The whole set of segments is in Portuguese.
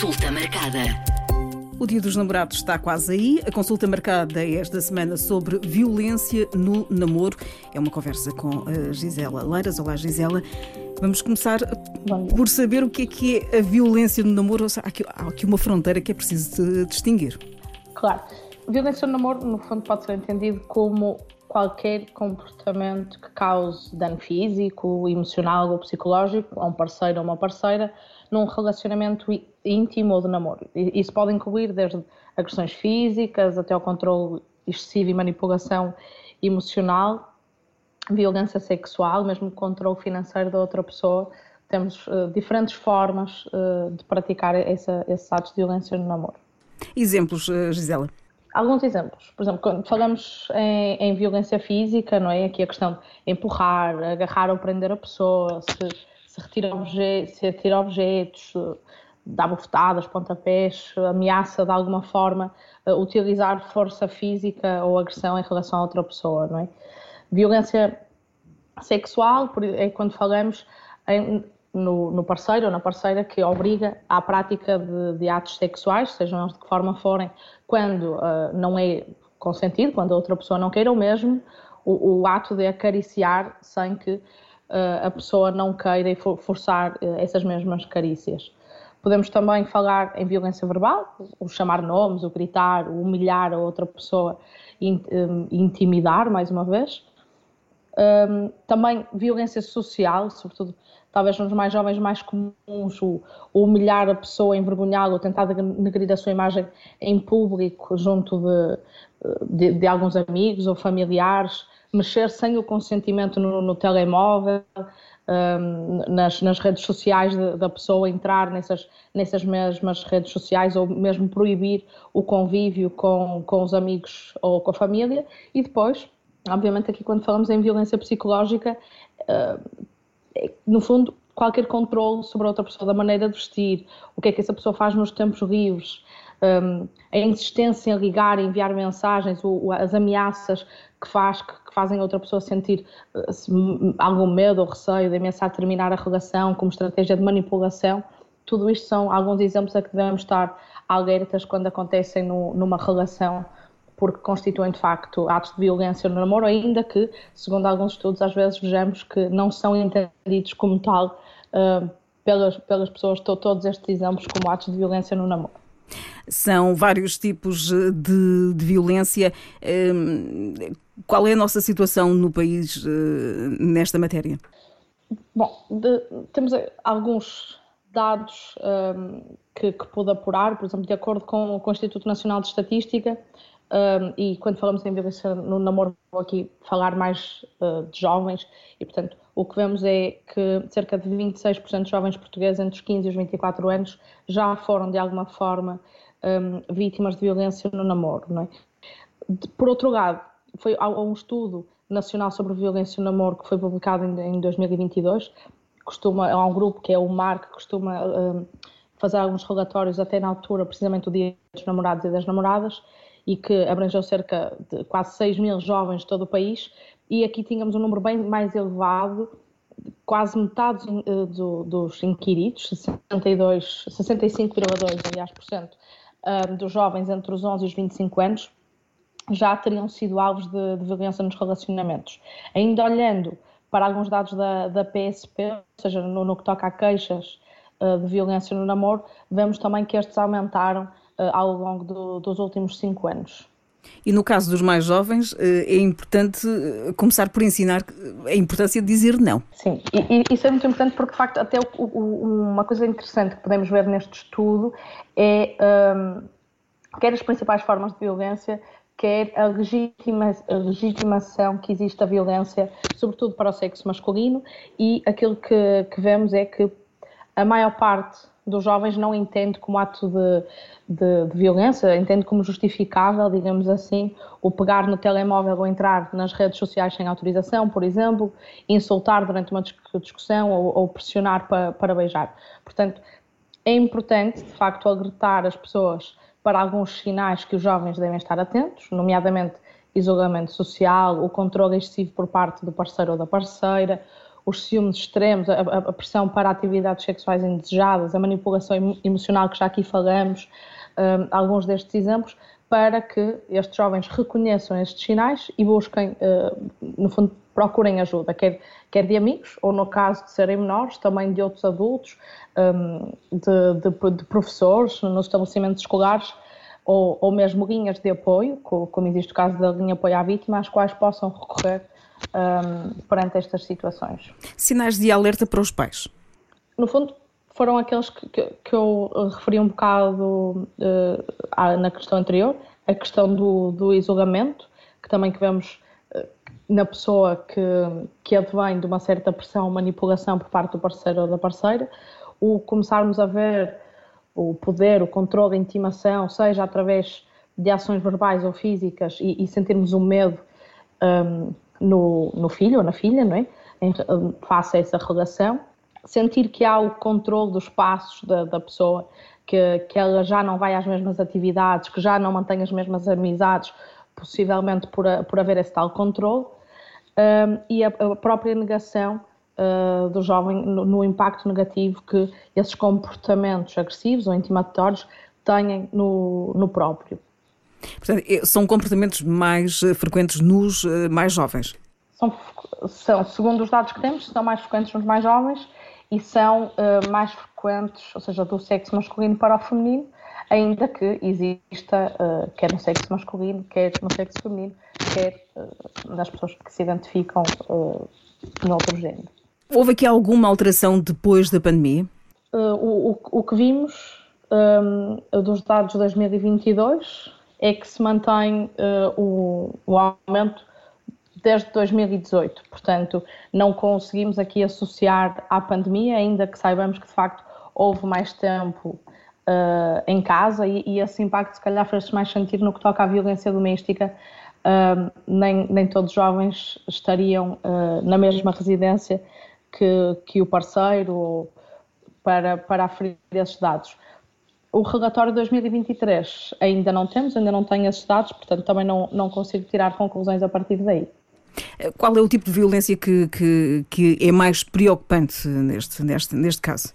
Consulta marcada. O Dia dos Namorados está quase aí. A consulta marcada é esta semana sobre violência no namoro. É uma conversa com a Gisela Leiras. Olá, Gisela. Vamos começar por saber o que é que é a violência no namoro. Há aqui, há aqui uma fronteira que é preciso distinguir. Claro. Violência no namoro, no fundo, pode ser entendido como qualquer comportamento que cause dano físico, emocional ou psicológico a um parceiro ou uma parceira num relacionamento íntimo ou de namoro. Isso pode incluir desde agressões físicas até o controle excessivo e manipulação emocional, violência sexual, mesmo controle financeiro da outra pessoa. Temos uh, diferentes formas uh, de praticar essa, esses atos de violência no namoro. Exemplos, uh, Gisela? Alguns exemplos. Por exemplo, quando falamos em, em, violência física, não é? Aqui a questão de empurrar, agarrar ou prender a pessoa, se retira objetos, se objetos, dá bofetadas, pontapés, ameaça de alguma forma uh, utilizar força física ou agressão em relação a outra pessoa, não é? Violência sexual é quando falamos em, no, no, parceiro ou na parceira que obriga à prática de, de atos sexuais, sejam de que forma forem, quando uh, não é consentido, quando a outra pessoa não queira o mesmo, o, o ato de acariciar sem que a pessoa não queira forçar uh, essas mesmas carícias. Podemos também falar em violência verbal, o chamar nomes, o gritar, o humilhar a outra pessoa e um, intimidar, mais uma vez. Um, também violência social, sobretudo talvez nos mais jovens mais comuns, o, humilhar a pessoa, envergonhá-la, tentar denegrir a sua imagem em público junto de, de, de alguns amigos ou familiares, mexer sem o consentimento no, no telemóvel, um, nas, nas, redes sociais de, da pessoa, entrar nessas, nessas mesmas redes sociais ou mesmo proibir o convívio com, com os amigos ou com a família. E depois, obviamente, aqui quando falamos em violência psicológica, uh, no fundo, qualquer controle sobre outra pessoa, da maneira de vestir, o que é que essa pessoa faz nos tempos livres, um, a insistência em ligar, enviar mensagens, o, as ameaças que, faz, que, que, fazem outra pessoa sentir uh, algum medo ou receio de ameaçar terminar a relação como estratégia de manipulação. Tudo isto são alguns exemplos a que devemos estar alertas quando acontecem no, numa relação, porque constituem de facto atos de violência no namoro, ainda que, segundo alguns estudos, às vezes vejamos que não são entendidos como tal uh, pelas, pelas pessoas, todos estes exemplos como atos de violência no namoro. São vários tipos eh, de, de violência. Ehm, qual é a nossa situação no país eh, nesta matéria? Bom, de, temos alguns dados um, ehm, que, que pude apurar, por exemplo, de acordo com, com o Instituto Nacional de Estatística, um, e quando falamos em violência no namoro, vou aqui falar mais uh, de jovens, e portanto, o que vemos é que cerca de 26% de jovens portugueses entre os 15 e os 24 anos já foram de alguma forma um, vítimas de violência no namoro. Não é? Por outro lado, foi há um estudo nacional sobre violência no namoro que foi publicado em, em 2022. Costuma, há um grupo que é o MAR que costuma um, fazer alguns relatórios até na altura, precisamente o Dia dos Namorados e das Namoradas, e que abrangeu cerca de quase 6 mil jovens de todo o país. E aqui tínhamos um número bem mais elevado quase metade uh, do, dos inquiridos, 62, 65,2 aliás por cento, um, dos jovens entre os 11 e os 25 anos já teriam sido alvos de, de violência nos relacionamentos. Ainda olhando para alguns dados da, da PSP, ou seja, no, no que toca a queixas uh, de violência no namoro, vemos também que estes aumentaram ao longo do, dos últimos cinco anos. E no caso dos mais jovens, é importante começar por ensinar a importância de dizer não. Sim, e, isso é muito importante porque, de facto, até o, o, uma coisa interessante que podemos ver neste estudo é um, quer as principais formas de violência, quer a, legitima, a legitimação que existe a violência, sobretudo para o sexo masculino, e aquilo que, que vemos é que a maior parte dos jovens não entende como ato de, de, de, violência, entende como justificável, digamos assim, o pegar no telemóvel ou entrar nas redes sociais sem autorização, por exemplo, insultar durante uma discussão ou, ou pressionar para, para beijar. Portanto, é importante, de facto, alertar as pessoas para alguns sinais que os jovens devem estar atentos, nomeadamente isolamento social, o controle excessivo por parte do parceiro ou da parceira, os ciúmes extremos, a, a, pressão para atividades sexuais indesejadas, a manipulação emocional que já aqui falamos, um, alguns destes exemplos, para que estes jovens reconheçam estes sinais e busquem, uh, no fundo, procurem ajuda, quer, quer de amigos, ou no caso de serem menores, também de outros adultos, um, de, de, de, professores nos estabelecimentos escolares, ou, ou mesmo linhas de apoio, como existe o caso da linha apoio à vítima, às quais possam recorrer um, perante estas situações. Sinais de alerta para os pais? No fundo, foram aqueles que, que, que eu referi um bocado uh, na questão anterior, a questão do, do isolamento, que também que vemos uh, na pessoa que, que advém de uma certa pressão, manipulação por parte do parceiro ou da parceira, o começarmos a ver o poder, o controle, a intimação, seja através de ações verbais ou físicas e, e sentirmos o medo um, no, no, filho ou na filha, não é? Em, face a essa relação, sentir que há o controle dos passos da, da pessoa, que, que ela já não vai às mesmas atividades, que já não mantém as mesmas amizades, possivelmente por, por haver esse tal controle, um, e a, a própria negação uh, do jovem no, no, impacto negativo que esses comportamentos agressivos ou intimatórios têm no, no próprio. Portanto, são comportamentos mais eh, frequentes nos eh, mais jovens? São, são, segundo os dados que temos, são mais frequentes nos mais jovens e são uh, mais frequentes, ou seja, do sexo masculino para o feminino, ainda que exista, uh, quer no sexo masculino, quer no sexo feminino, quer uh, nas pessoas que se identificam uh, no outro género. Houve aqui alguma alteração depois da pandemia? O, o, o, que vimos um, dos dados de 2022 é que se mantém uh, o, o aumento desde 2018. Portanto, não conseguimos aqui associar à pandemia, ainda que saibamos que de facto houve mais tempo uh, em casa e, e, esse impacto se calhar fez mais sentido no que toca à violência doméstica. Uh, nem, nem todos os jovens estariam uh, na mesma residência que, que o parceiro para, para aferir esses dados. O relatório de 2023 ainda não temos, ainda não tenho esses dados, portanto também não, não consigo tirar conclusões a partir daí. Qual é o tipo de violência que, que, que é mais preocupante neste, neste, neste caso?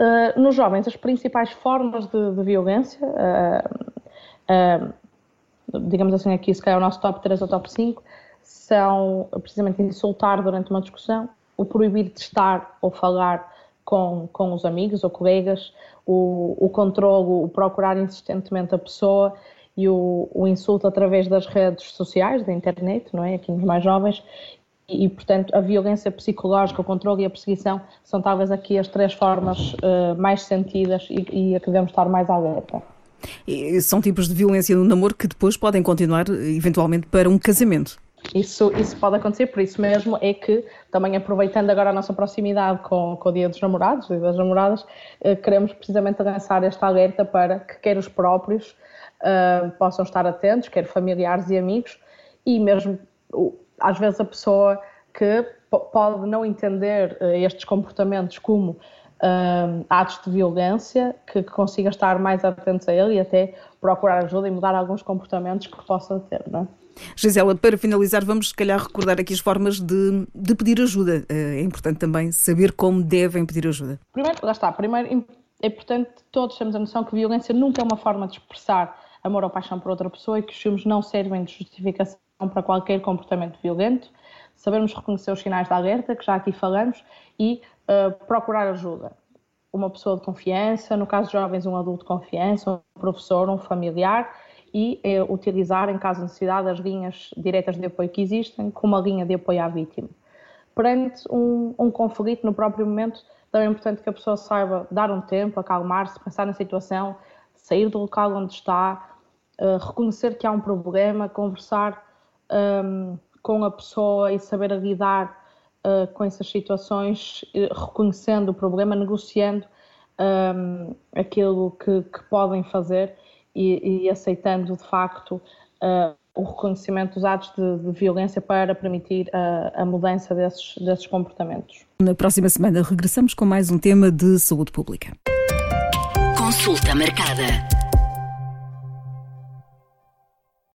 Uh, nos jovens, as principais formas de, de violência, uh, uh, digamos assim, aqui se calhar o nosso top 3 ou top 5, são precisamente insultar durante uma discussão, o proibir de estar ou falar com, com os amigos ou colegas, o, o controlo, o procurar insistentemente a pessoa e o, o, insulto através das redes sociais, da internet, não é? Aqui nos mais jovens. E, e, portanto, a violência psicológica, o controle e a perseguição são talvez aqui as três formas uh, mais sentidas e, e a que devemos estar mais alerta. E são tipos de violência no namoro que depois podem continuar, eventualmente, para um casamento. Isso, isso pode acontecer, por isso mesmo é que, também aproveitando agora a nossa proximidade com, com o Dia dos Namorados e das Namoradas, eh, queremos precisamente lançar esta alerta para que quer os próprios uh, possam estar atentos, quer familiares e amigos, e mesmo às vezes a pessoa que pode não entender uh, estes comportamentos como uh, atos de violência, que, que consiga estar mais atento a ele e até procurar ajuda e mudar alguns comportamentos que possa ter, não é? Gisela, para finalizar, vamos se calhar recordar aqui as formas de, de pedir ajuda. Eh, é importante também saber como devem pedir ajuda. Primeiro, lá está, primeiro é importante todos termos a noção que violência nunca é uma forma de expressar amor ou paixão por outra pessoa e que os filmes não servem de justificação para qualquer comportamento violento. Sabermos reconhecer os sinais de alerta, que já aqui falamos, e uh, procurar ajuda. Uma pessoa de confiança, no caso de jovens, um adulto de confiança, um professor, um familiar, e é, utilizar, em caso de necessidade, as linhas diretas de apoio que existem como a linha de apoio à vítima. Perante um, um conflito no próprio momento, também é importante que a pessoa saiba dar um tempo, acalmar-se, pensar na situação, sair do local onde está, uh, reconhecer que há um problema, conversar um, com a pessoa e saber lidar uh, com essas situações, reconhecendo o problema, negociando um, aquilo que, que podem fazer e, e aceitando de facto uh, o reconhecimento dos atos de, de violência para permitir a, a mudança desses, desses comportamentos. Na próxima semana regressamos com mais um tema de saúde pública. Consulta marcada.